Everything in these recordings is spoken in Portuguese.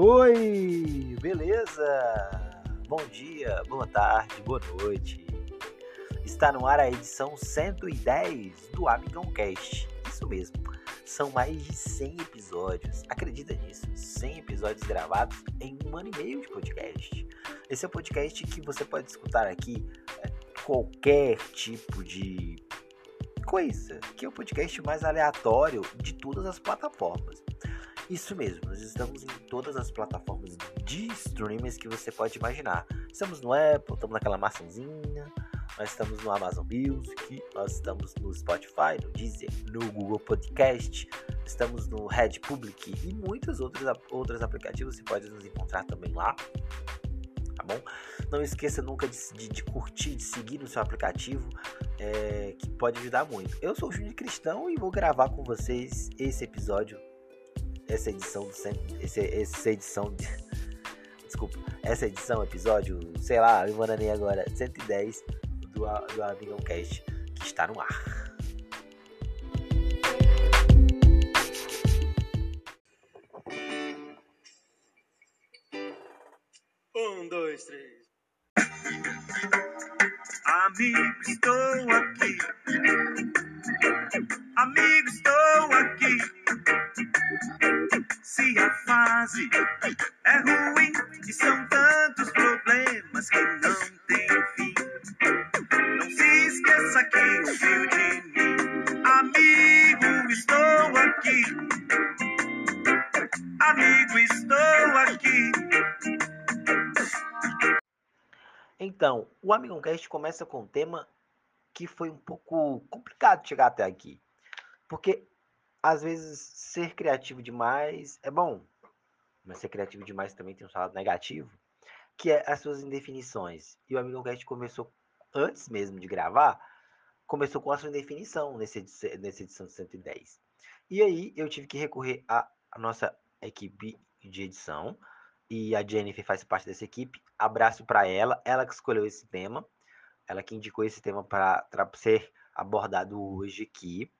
Oi, beleza? Bom dia, boa tarde, boa noite. Está no ar a edição 110 do Amigão Cast. Isso mesmo, são mais de 100 episódios. Acredita nisso? 100 episódios gravados em um ano e meio de podcast. Esse é o podcast que você pode escutar aqui é, qualquer tipo de coisa, que é o podcast mais aleatório de todas as plataformas. Isso mesmo, nós estamos em todas as plataformas de streamers que você pode imaginar. Estamos no Apple, estamos naquela maçãzinha, nós estamos no Amazon Music, nós estamos no Spotify, no Deezer, no Google Podcast, estamos no Red Public e muitos outros, outros aplicativos você pode nos encontrar também lá. Tá bom? Não esqueça nunca de, de, de curtir, de seguir no seu aplicativo, é, que pode ajudar muito. Eu sou o Júnior Cristão e vou gravar com vocês esse episódio essa edição do esse, essa edição de, desculpa, essa edição, episódio, sei lá, me bananei agora, 110 do, do Amigão Cast, que está no ar. Um, dois, três. Amigo, estou aqui. Amigo, estou aqui. Se a fase é ruim e são tantos problemas que não tem fim. Não se esqueça que ouviu de mim. Amigo, estou aqui. Amigo, estou aqui. Então, o Amigão Cast começa com um tema que foi um pouco complicado chegar até aqui. Porque às vezes ser criativo demais é bom, mas ser criativo demais também tem um saldo negativo, que é as suas indefinições. E o Amigão Cast começou antes mesmo de gravar, começou com a sua indefinição nessa edição, nessa edição de 110. E aí eu tive que recorrer à, à nossa equipe de edição, e a Jennifer faz parte dessa equipe. Abraço para ela, ela que escolheu esse tema, ela que indicou esse tema para ser abordado hoje aqui.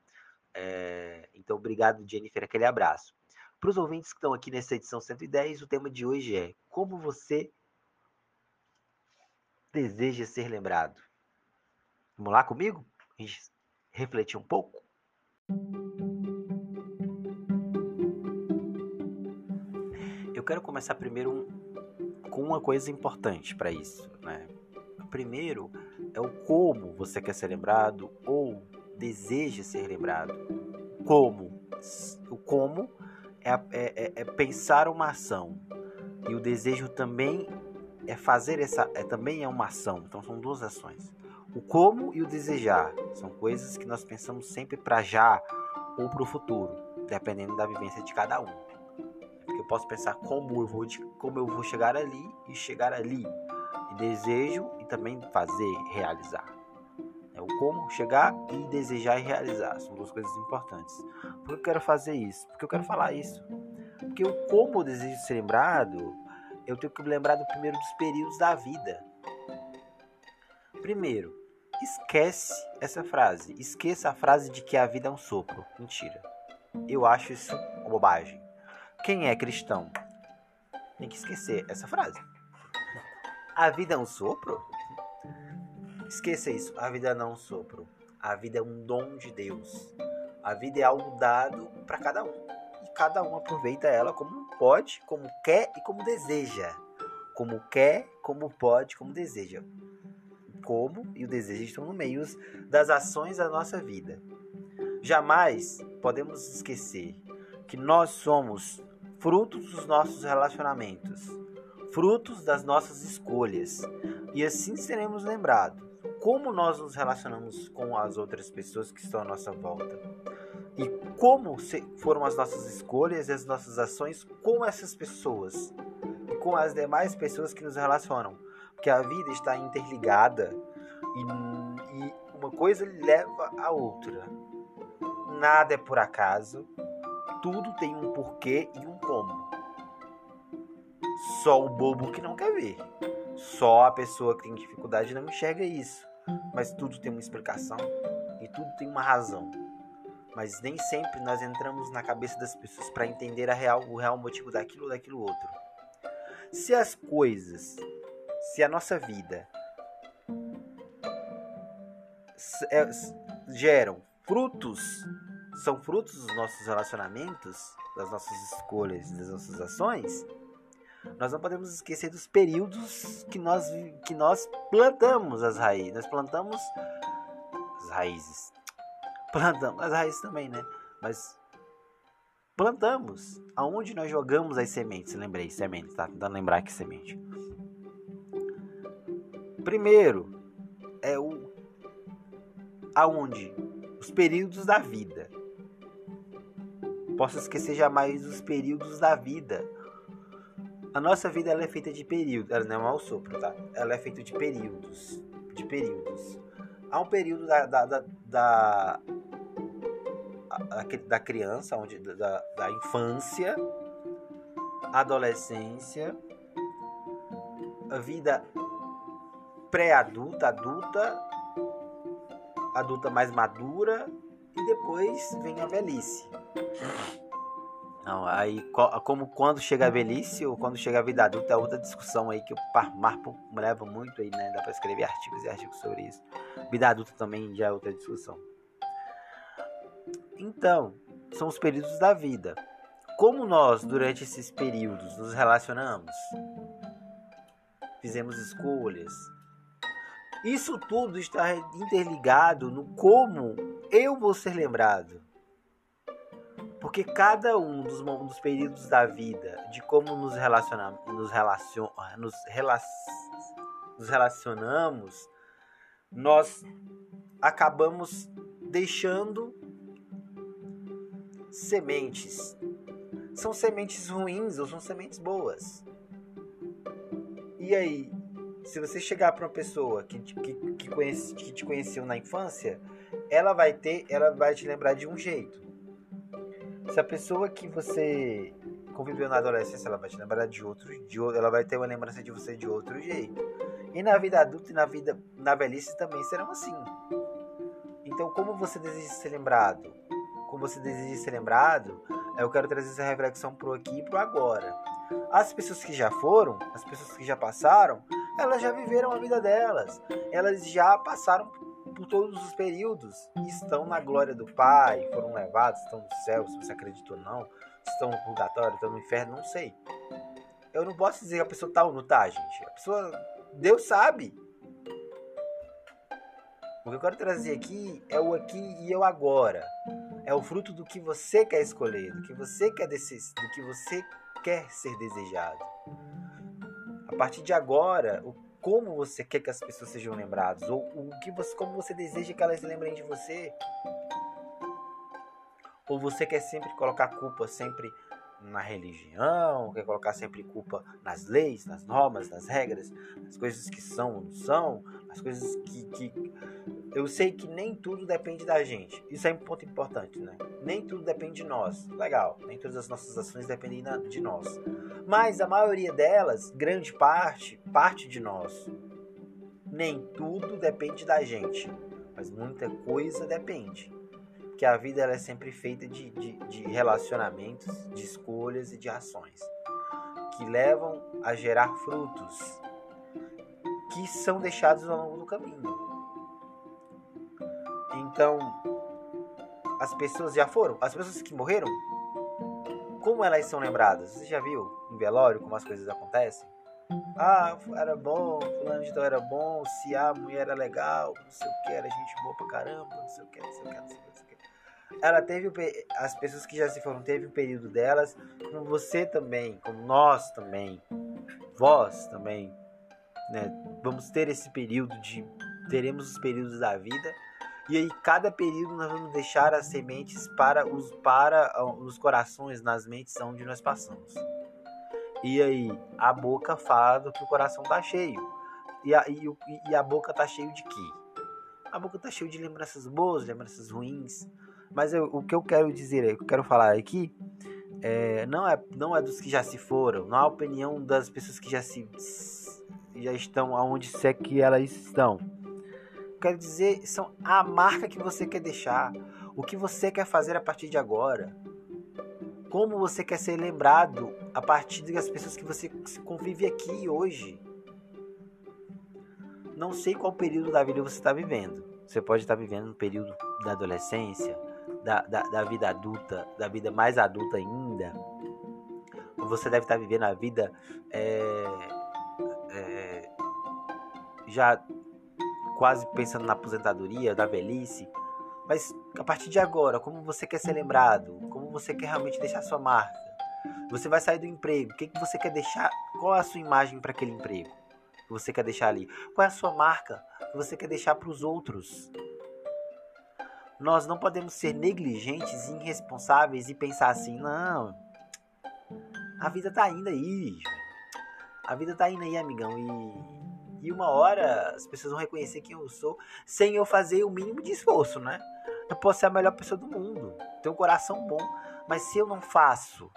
É, então, obrigado, Jennifer, aquele abraço. Para os ouvintes que estão aqui nessa edição 110, o tema de hoje é como você deseja ser lembrado. Vamos lá comigo? A gente refletir um pouco? Eu quero começar primeiro com uma coisa importante para isso, né? Primeiro é o como você quer ser lembrado ou deseja ser lembrado. Como? O como é, é, é, é pensar uma ação e o desejo também é fazer essa é também é uma ação. Então são duas ações. O como e o desejar são coisas que nós pensamos sempre para já ou para o futuro, dependendo da vivência de cada um. Porque eu posso pensar como eu vou como eu vou chegar ali e chegar ali. E desejo e também fazer, realizar. É o como chegar e desejar e realizar. São duas coisas importantes. Por que eu quero fazer isso? Porque eu quero falar isso. Porque o como eu desejo ser lembrado, eu tenho que me lembrar do primeiro dos períodos da vida. Primeiro, esquece essa frase. Esqueça a frase de que a vida é um sopro. Mentira. Eu acho isso uma bobagem. Quem é cristão tem que esquecer essa frase. A vida é um sopro? Esqueça isso. A vida não é um sopro. A vida é um dom de Deus. A vida é algo dado para cada um. E cada um aproveita ela como pode, como quer e como deseja. Como quer, como pode, como deseja. Como e o desejo estão no meio das ações da nossa vida. Jamais podemos esquecer que nós somos frutos dos nossos relacionamentos, frutos das nossas escolhas, e assim seremos lembrados como nós nos relacionamos com as outras pessoas que estão à nossa volta. E como foram as nossas escolhas e as nossas ações com essas pessoas e com as demais pessoas que nos relacionam. Porque a vida está interligada e, e uma coisa leva a outra. Nada é por acaso, tudo tem um porquê e um como. Só o bobo que não quer ver. Só a pessoa que tem dificuldade não enxerga isso. Mas tudo tem uma explicação e tudo tem uma razão. Mas nem sempre nós entramos na cabeça das pessoas para entender a real, o real motivo daquilo ou daquilo outro. Se as coisas, se a nossa vida é, geram frutos, são frutos dos nossos relacionamentos, das nossas escolhas, das nossas ações, nós não podemos esquecer dos períodos que nós, que nós plantamos as raízes. Nós plantamos as raízes. Plantamos as raízes também, né? Mas plantamos. Aonde nós jogamos as sementes? Lembrei, sementes, tá? Tentando lembrar que semente. Primeiro, é o aonde? Os períodos da vida. Posso esquecer jamais os períodos da vida. A nossa vida ela é feita de períodos, ela não é mau sopro, tá? Ela é feita de períodos, de períodos. Há um período da, da, da, da, da criança, onde, da, da infância, adolescência, a vida pré-adulta, adulta, adulta mais madura e depois vem a velhice. Não, aí como quando chega a velhice ou quando chega a vida adulta é outra discussão aí que o Marpo leva muito aí, né? Dá para escrever artigos e artigos sobre isso. Vida adulta também já é outra discussão. Então, são os períodos da vida. Como nós, durante esses períodos, nos relacionamos, fizemos escolhas, isso tudo está interligado no como eu vou ser lembrado. Porque cada um dos, dos períodos da vida, de como nos, relacionamos, nos, relacion, nos, relac, nos relacionamos, nós acabamos deixando sementes. São sementes ruins ou são sementes boas? E aí, se você chegar para uma pessoa que, que, que, conhece, que te conheceu na infância, ela vai ter, ela vai te lembrar de um jeito. Se a pessoa que você conviveu na adolescência, ela vai te lembrar de outro, de ela vai ter uma lembrança de você de outro jeito. E na vida adulta e na vida na velhice também serão assim. Então, como você deseja ser lembrado? Como você deseja ser lembrado? Eu quero trazer essa reflexão pro aqui e pro agora. As pessoas que já foram, as pessoas que já passaram, elas já viveram a vida delas. Elas já passaram por todos os períodos estão na glória do Pai, foram levados, estão no céu, se você acredita ou não, estão no purgatório, estão no inferno, não sei. Eu não posso dizer que a pessoa tá ou não tá, gente. A pessoa, Deus sabe. O que eu quero trazer aqui é o aqui e eu agora. É o fruto do que você quer escolher, do que você quer desejar, do que você quer ser desejado. A partir de agora, o como você quer que as pessoas sejam lembradas ou o que você, como você deseja que elas lembrem de você. Ou você quer sempre colocar culpa sempre na religião, quer colocar sempre culpa nas leis, nas normas, nas regras, nas coisas que são ou não são, as coisas que, que. Eu sei que nem tudo depende da gente. Isso é um ponto importante, né? Nem tudo depende de nós. Legal, nem todas as nossas ações dependem de nós. Mas a maioria delas, grande parte, parte de nós. Nem tudo depende da gente, mas muita coisa depende que a vida ela é sempre feita de, de, de relacionamentos, de escolhas e de ações que levam a gerar frutos que são deixados ao longo do caminho. Então, as pessoas já foram, as pessoas que morreram, como elas são lembradas? Você já viu em velório como as coisas acontecem? Ah, era bom, fulano de tal era bom, se a mulher era legal, não sei o que, era gente boa pra caramba, não sei o que, não sei o que, não sei o que ela teve as pessoas que já se foram teve o período delas, como você também, como nós também, vós também, né? Vamos ter esse período de teremos os períodos da vida e aí cada período nós vamos deixar as sementes para os para os corações, nas mentes onde nós passamos. E aí a boca fala que o coração tá cheio. E a, e, e a boca tá cheio de quê? A boca tá cheia de lembranças boas, lembranças ruins, mas eu, o que eu quero dizer, o que eu quero falar aqui, é, não, é, não é dos que já se foram, não é a opinião das pessoas que já se já estão aonde é que elas estão. Quero dizer, são a marca que você quer deixar, o que você quer fazer a partir de agora. Como você quer ser lembrado a partir das pessoas que você convive aqui hoje? Não sei qual período da vida você está vivendo. Você pode estar vivendo no período da adolescência, da, da, da vida adulta, da vida mais adulta ainda. Você deve estar vivendo a vida é, é, já quase pensando na aposentadoria, da velhice. Mas a partir de agora, como você quer ser lembrado? Como você quer realmente deixar sua marca? Você vai sair do emprego. O que, que você quer deixar? Qual é a sua imagem para aquele emprego que você quer deixar ali? Qual é a sua marca que você quer deixar para os outros? Nós não podemos ser negligentes e irresponsáveis e pensar assim, não. A vida tá indo aí. A vida tá indo aí, amigão. E, e uma hora as pessoas vão reconhecer quem eu sou sem eu fazer o mínimo de esforço, né? Eu posso ser a melhor pessoa do mundo, ter um coração bom, mas se eu não faço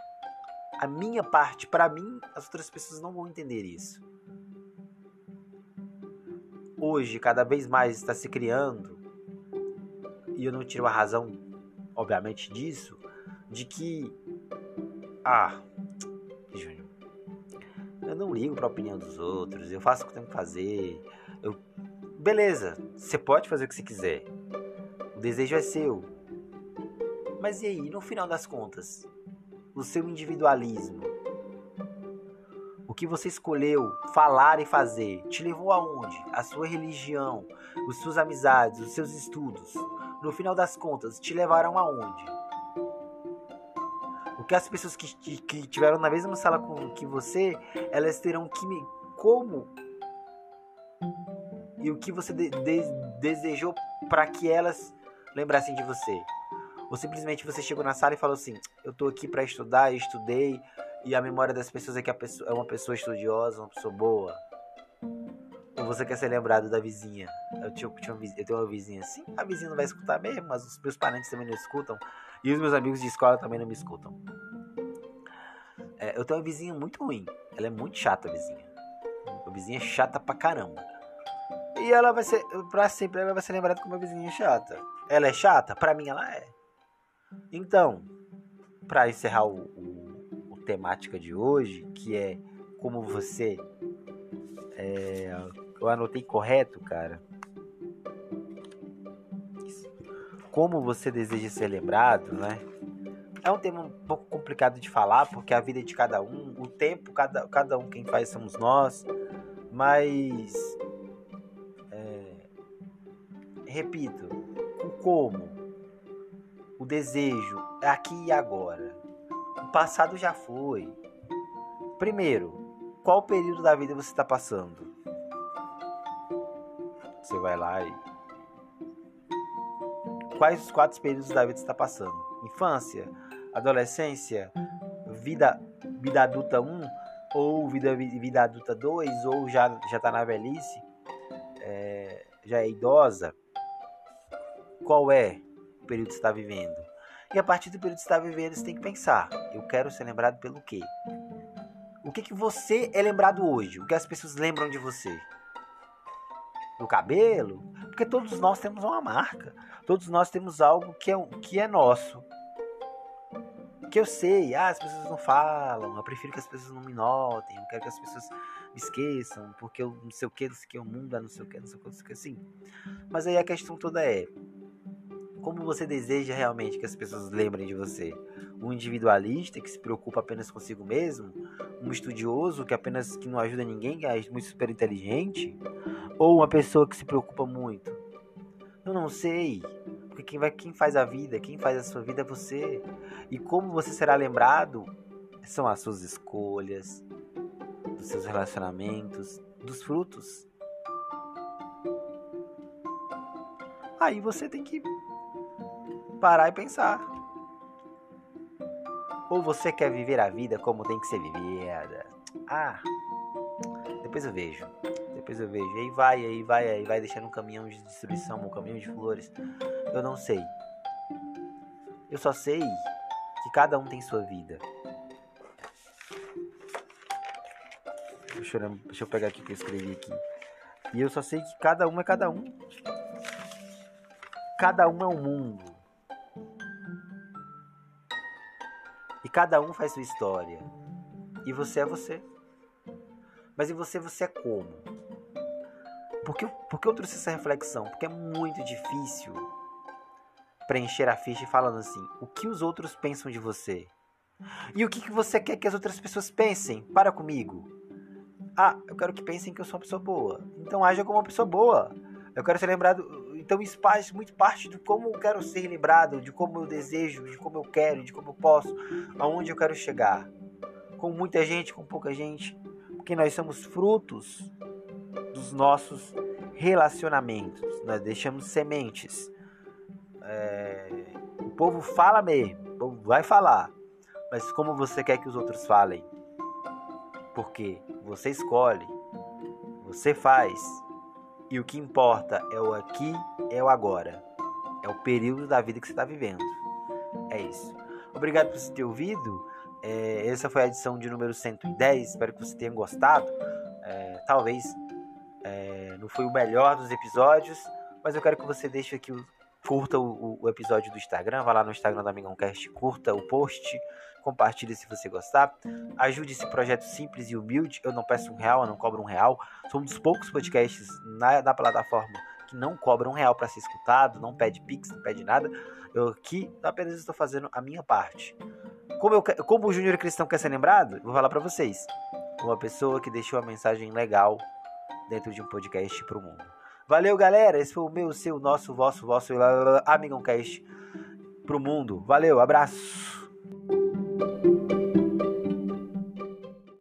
a minha parte para mim, as outras pessoas não vão entender isso. Hoje, cada vez mais está se criando, e eu não tiro a razão, obviamente, disso, de que. Ah, eu não ligo para a opinião dos outros, eu faço o que tenho que fazer. Eu, beleza, você pode fazer o que você quiser. O desejo é seu. Mas e aí, no final das contas? O seu individualismo? O que você escolheu falar e fazer te levou aonde? A sua religião, as suas amizades, os seus estudos. No final das contas, te levaram aonde? Que as pessoas que, que, que tiveram na mesma sala com que você, elas terão que me. Como? E o que você de, de, desejou para que elas lembrassem de você. Ou simplesmente você chegou na sala e falou assim: Eu tô aqui para estudar, estudei, e a memória das pessoas é que a pessoa é uma pessoa estudiosa, uma pessoa boa. Você quer ser lembrado da vizinha? Eu, tinha, tinha uma, eu tenho uma vizinha assim, a vizinha não vai escutar mesmo, mas os meus parentes também não escutam, e os meus amigos de escola também não me escutam. É, eu tenho uma vizinha muito ruim, ela é muito chata, a vizinha. A vizinha é chata pra caramba. E ela vai ser, pra sempre, ela vai ser lembrada como uma vizinha chata. Ela é chata? Pra mim ela é. Então, pra encerrar o, o, o temática de hoje, que é como você. É, eu anotei correto, cara. Como você deseja ser lembrado, né? É um tema um pouco complicado de falar, porque a vida é de cada um, o tempo, cada, cada um quem faz somos nós. Mas repito, o como, o desejo é aqui e agora. O passado já foi. Primeiro, qual período da vida você está passando? Você vai lá e. Quais os quatro períodos da vida você está passando? Infância, adolescência, vida, vida adulta 1, ou vida, vida adulta 2, ou já, já tá na velhice, é, já é idosa qual é o período que você está vivendo. E a partir do período que você está vivendo, você tem que pensar: eu quero ser lembrado pelo quê? O que, que você é lembrado hoje? O que as pessoas lembram de você? Do cabelo? Porque todos nós temos uma marca. Todos nós temos algo que é, que é nosso. Que eu sei, ah, as pessoas não falam, eu prefiro que as pessoas não me notem, eu quero que as pessoas me esqueçam, porque eu não sei o que, não sei o que, o mundo é não sei o que, não sei o que, não sei o que, assim. Mas aí a questão toda é, como você deseja realmente que as pessoas lembrem de você? Um individualista que se preocupa apenas consigo mesmo? Um estudioso que apenas que não ajuda ninguém, que é muito super inteligente? Ou uma pessoa que se preocupa muito? Eu não sei. Porque quem, vai, quem faz a vida, quem faz a sua vida é você. E como você será lembrado são as suas escolhas, dos seus relacionamentos, dos frutos. Aí você tem que parar e pensar. Ou você quer viver a vida como tem que ser vivida? Ah, depois eu vejo. Depois eu vejo. E aí vai, aí vai, aí vai deixando um caminhão de destruição, um caminhão de flores. Eu não sei. Eu só sei que cada um tem sua vida. Deixa eu, pegar aqui o que eu escrevi aqui. E eu só sei que cada um é cada um. Cada um é um mundo. cada um faz sua história. E você é você. Mas e você, você é como? Por que, por que eu trouxe essa reflexão? Porque é muito difícil preencher a ficha falando assim: o que os outros pensam de você? E o que, que você quer que as outras pessoas pensem? Para comigo. Ah, eu quero que pensem que eu sou uma pessoa boa. Então haja como uma pessoa boa. Eu quero ser lembrado. Então isso faz muito parte de como eu quero ser lembrado, de como eu desejo, de como eu quero, de como eu posso, aonde eu quero chegar. Com muita gente, com pouca gente. Porque nós somos frutos dos nossos relacionamentos. Nós deixamos sementes. É... O povo fala mesmo, o povo vai falar mas como você quer que os outros falem. Porque você escolhe, você faz, e o que importa é o aqui, é o agora. É o período da vida que você está vivendo. É isso. Obrigado por você ter ouvido. É, essa foi a edição de número 110. Espero que você tenha gostado. É, talvez não foi o melhor dos episódios, mas eu quero que você deixe aqui curta o, o, episódio do Instagram, vá lá no Instagram do Amigão Cast, curta o post, compartilhe se você gostar. Ajude esse projeto simples e humilde. Eu não peço um real, eu não cobro um real. Sou um dos poucos podcasts na, na plataforma que não cobra um real para ser escutado, não pede pix, não pede nada. Eu aqui apenas estou fazendo a minha parte. Como, eu, como o Júnior Cristão quer ser lembrado, vou falar para vocês. Uma pessoa que deixou uma mensagem legal dentro de um podcast para o mundo. Valeu, galera. Esse foi o meu, seu, nosso, vosso, vosso Amigão Cast pro mundo. Valeu, abraço.